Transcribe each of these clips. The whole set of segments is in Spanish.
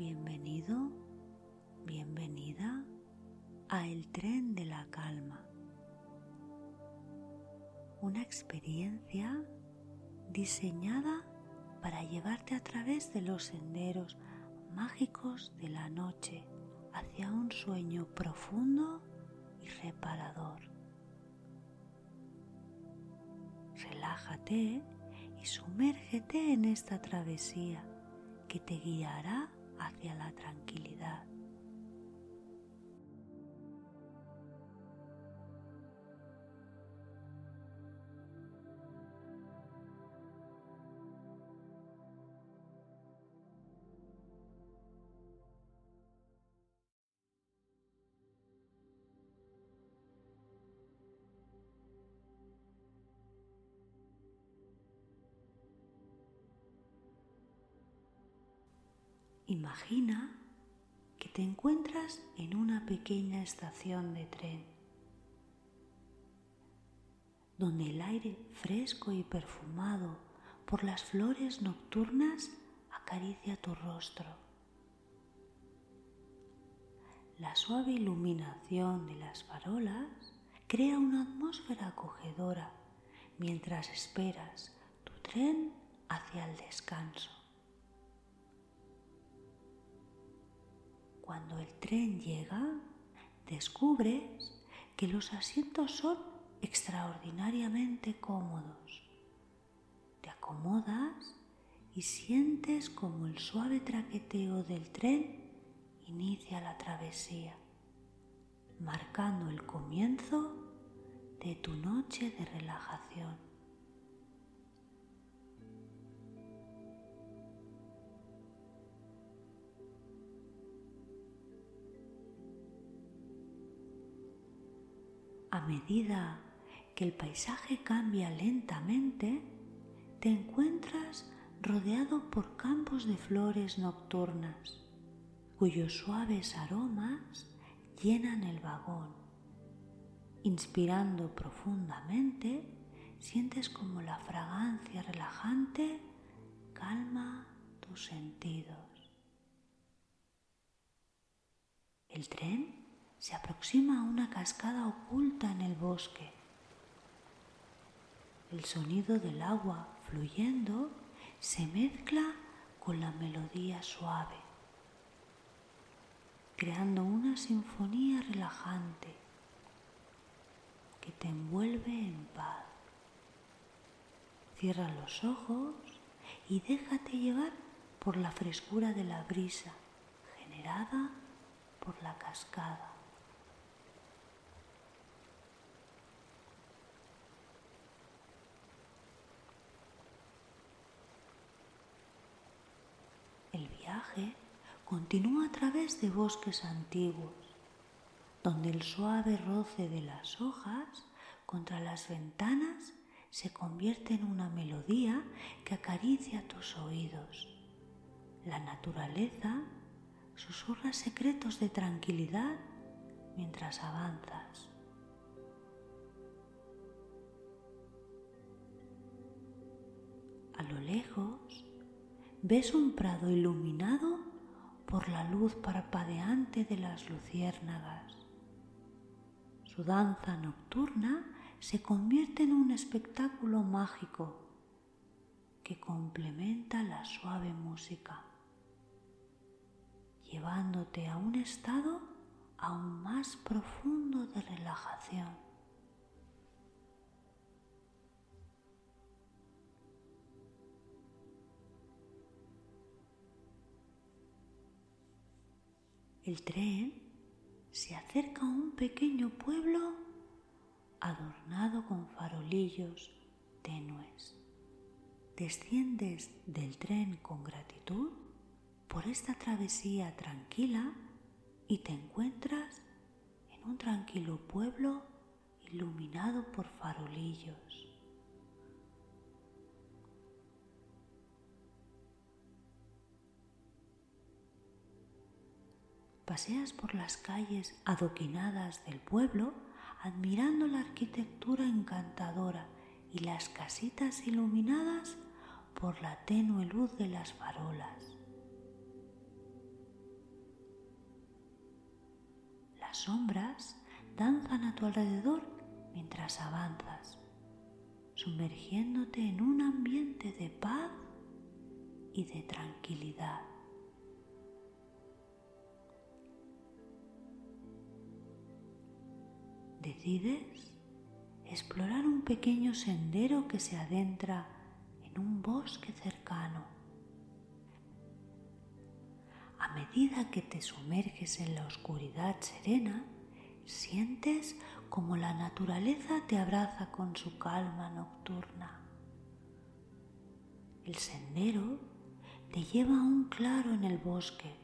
Bienvenido, bienvenida a El tren de la calma. Una experiencia diseñada para llevarte a través de los senderos mágicos de la noche hacia un sueño profundo y reparador. Relájate y sumérgete en esta travesía que te guiará hacia la tranquilidad. Imagina que te encuentras en una pequeña estación de tren, donde el aire fresco y perfumado por las flores nocturnas acaricia tu rostro. La suave iluminación de las farolas crea una atmósfera acogedora mientras esperas tu tren hacia el descanso. Cuando el tren llega, descubres que los asientos son extraordinariamente cómodos. Te acomodas y sientes como el suave traqueteo del tren inicia la travesía, marcando el comienzo de tu noche de relajación. A medida que el paisaje cambia lentamente, te encuentras rodeado por campos de flores nocturnas, cuyos suaves aromas llenan el vagón. Inspirando profundamente, sientes como la fragancia relajante calma tus sentidos. El tren se aproxima a una cascada oculta en el bosque. El sonido del agua fluyendo se mezcla con la melodía suave, creando una sinfonía relajante que te envuelve en paz. Cierra los ojos y déjate llevar por la frescura de la brisa generada por la cascada. Continúa a través de bosques antiguos, donde el suave roce de las hojas contra las ventanas se convierte en una melodía que acaricia tus oídos. La naturaleza susurra secretos de tranquilidad mientras avanzas. A lo lejos ves un prado iluminado por la luz parpadeante de las luciérnagas. Su danza nocturna se convierte en un espectáculo mágico que complementa la suave música, llevándote a un estado aún más profundo de relajación. El tren se acerca a un pequeño pueblo adornado con farolillos tenues. Desciendes del tren con gratitud por esta travesía tranquila y te encuentras en un tranquilo pueblo iluminado por farolillos. paseas por las calles adoquinadas del pueblo admirando la arquitectura encantadora y las casitas iluminadas por la tenue luz de las farolas. Las sombras danzan a tu alrededor mientras avanzas, sumergiéndote en un ambiente de paz y de tranquilidad. Decides explorar un pequeño sendero que se adentra en un bosque cercano. A medida que te sumerges en la oscuridad serena, sientes como la naturaleza te abraza con su calma nocturna. El sendero te lleva a un claro en el bosque,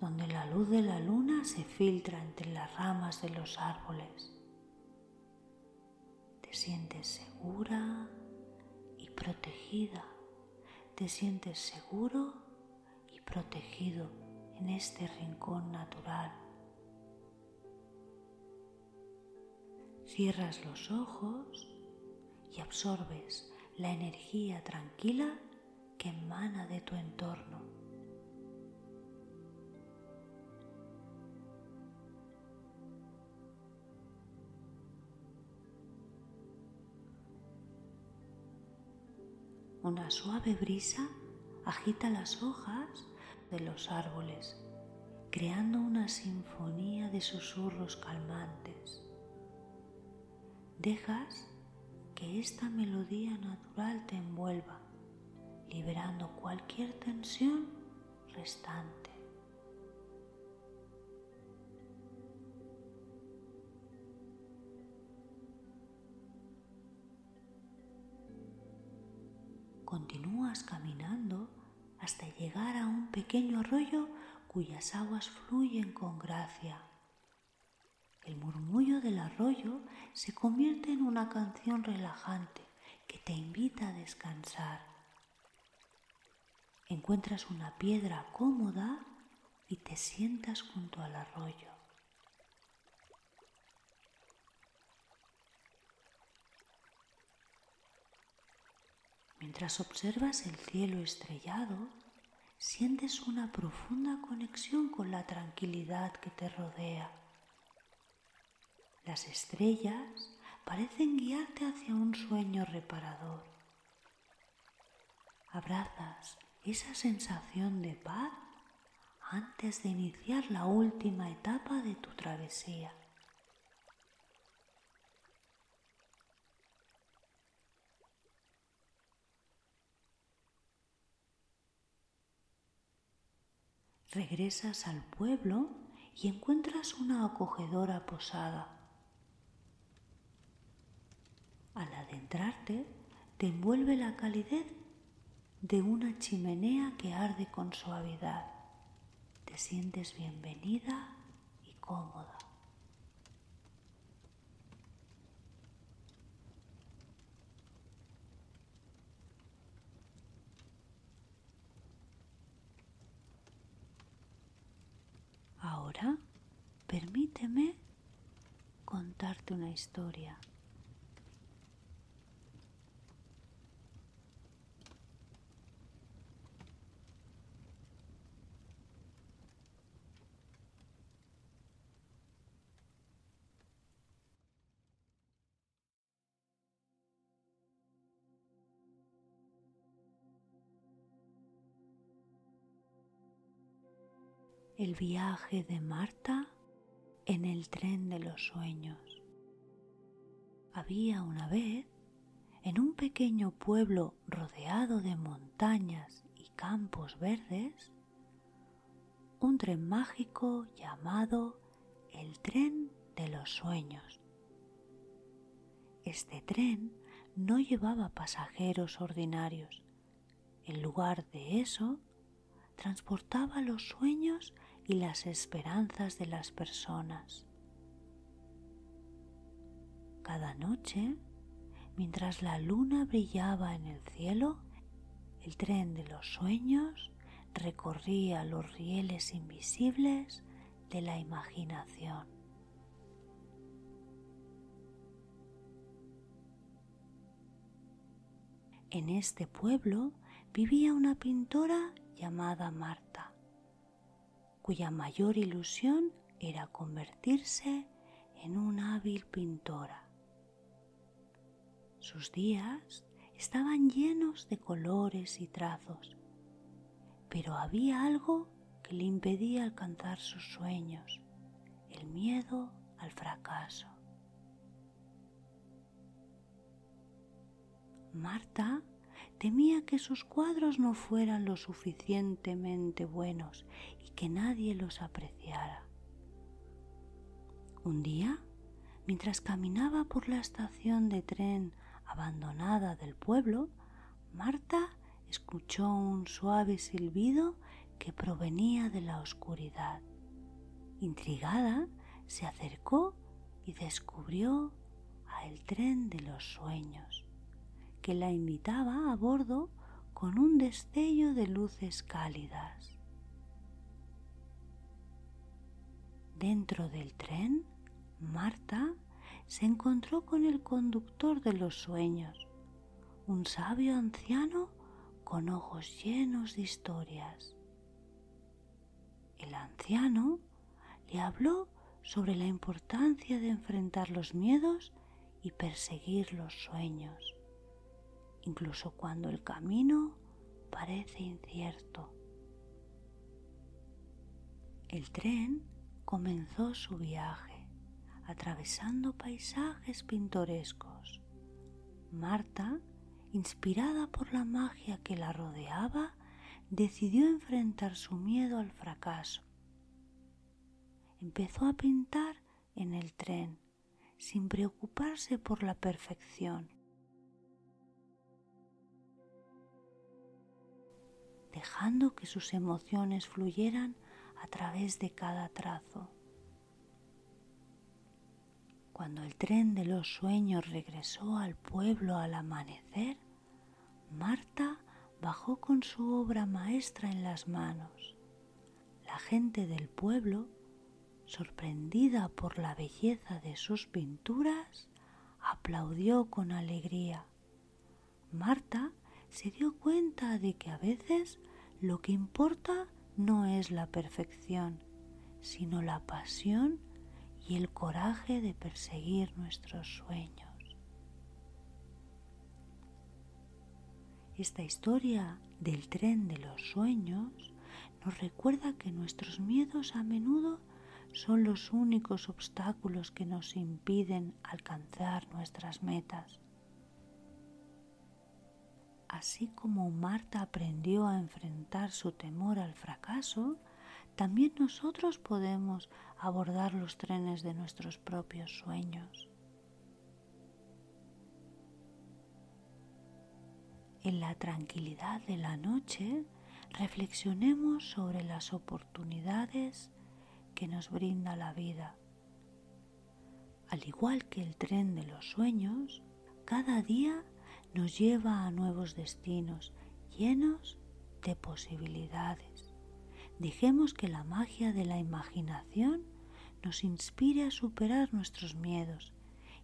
donde la luz de la luna se filtra entre las ramas de los árboles. Te sientes segura y protegida. Te sientes seguro y protegido en este rincón natural. Cierras los ojos y absorbes la energía tranquila que emana de tu entorno. Una suave brisa agita las hojas de los árboles, creando una sinfonía de susurros calmantes. Dejas que esta melodía natural te envuelva, liberando cualquier tensión restante. Continúas caminando hasta llegar a un pequeño arroyo cuyas aguas fluyen con gracia. El murmullo del arroyo se convierte en una canción relajante que te invita a descansar. Encuentras una piedra cómoda y te sientas junto al arroyo. Mientras observas el cielo estrellado, sientes una profunda conexión con la tranquilidad que te rodea. Las estrellas parecen guiarte hacia un sueño reparador. Abrazas esa sensación de paz antes de iniciar la última etapa de tu travesía. Regresas al pueblo y encuentras una acogedora posada. Al adentrarte, te envuelve la calidez de una chimenea que arde con suavidad. Te sientes bienvenida y cómoda. Ahora permíteme contarte una historia. El viaje de Marta en el tren de los sueños. Había una vez, en un pequeño pueblo rodeado de montañas y campos verdes, un tren mágico llamado el tren de los sueños. Este tren no llevaba pasajeros ordinarios. En lugar de eso, transportaba los sueños y las esperanzas de las personas. Cada noche, mientras la luna brillaba en el cielo, el tren de los sueños recorría los rieles invisibles de la imaginación. En este pueblo vivía una pintora llamada Marta cuya mayor ilusión era convertirse en una hábil pintora. Sus días estaban llenos de colores y trazos, pero había algo que le impedía alcanzar sus sueños, el miedo al fracaso. Marta temía que sus cuadros no fueran lo suficientemente buenos y que nadie los apreciara. Un día, mientras caminaba por la estación de tren abandonada del pueblo, Marta escuchó un suave silbido que provenía de la oscuridad. Intrigada, se acercó y descubrió a el tren de los sueños, que la invitaba a bordo con un destello de luces cálidas. Dentro del tren, Marta se encontró con el conductor de los sueños, un sabio anciano con ojos llenos de historias. El anciano le habló sobre la importancia de enfrentar los miedos y perseguir los sueños, incluso cuando el camino parece incierto. El tren comenzó su viaje, atravesando paisajes pintorescos. Marta, inspirada por la magia que la rodeaba, decidió enfrentar su miedo al fracaso. Empezó a pintar en el tren, sin preocuparse por la perfección. Dejando que sus emociones fluyeran a través de cada trazo. Cuando el tren de los sueños regresó al pueblo al amanecer, Marta bajó con su obra maestra en las manos. La gente del pueblo, sorprendida por la belleza de sus pinturas, aplaudió con alegría. Marta se dio cuenta de que a veces lo que importa no es la perfección, sino la pasión y el coraje de perseguir nuestros sueños. Esta historia del tren de los sueños nos recuerda que nuestros miedos a menudo son los únicos obstáculos que nos impiden alcanzar nuestras metas. Así como Marta aprendió a enfrentar su temor al fracaso, también nosotros podemos abordar los trenes de nuestros propios sueños. En la tranquilidad de la noche, reflexionemos sobre las oportunidades que nos brinda la vida. Al igual que el tren de los sueños, cada día nos lleva a nuevos destinos llenos de posibilidades. Dejemos que la magia de la imaginación nos inspire a superar nuestros miedos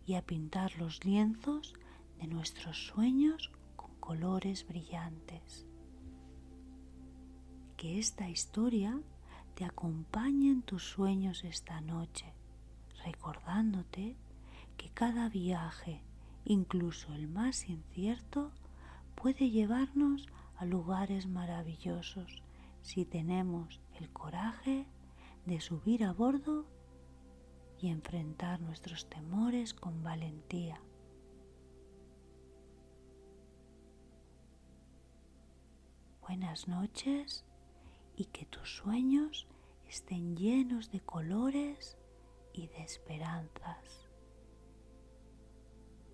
y a pintar los lienzos de nuestros sueños con colores brillantes. Que esta historia te acompañe en tus sueños esta noche, recordándote que cada viaje incluso el más incierto, puede llevarnos a lugares maravillosos si tenemos el coraje de subir a bordo y enfrentar nuestros temores con valentía. Buenas noches y que tus sueños estén llenos de colores y de esperanzas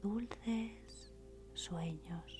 dulces sueños.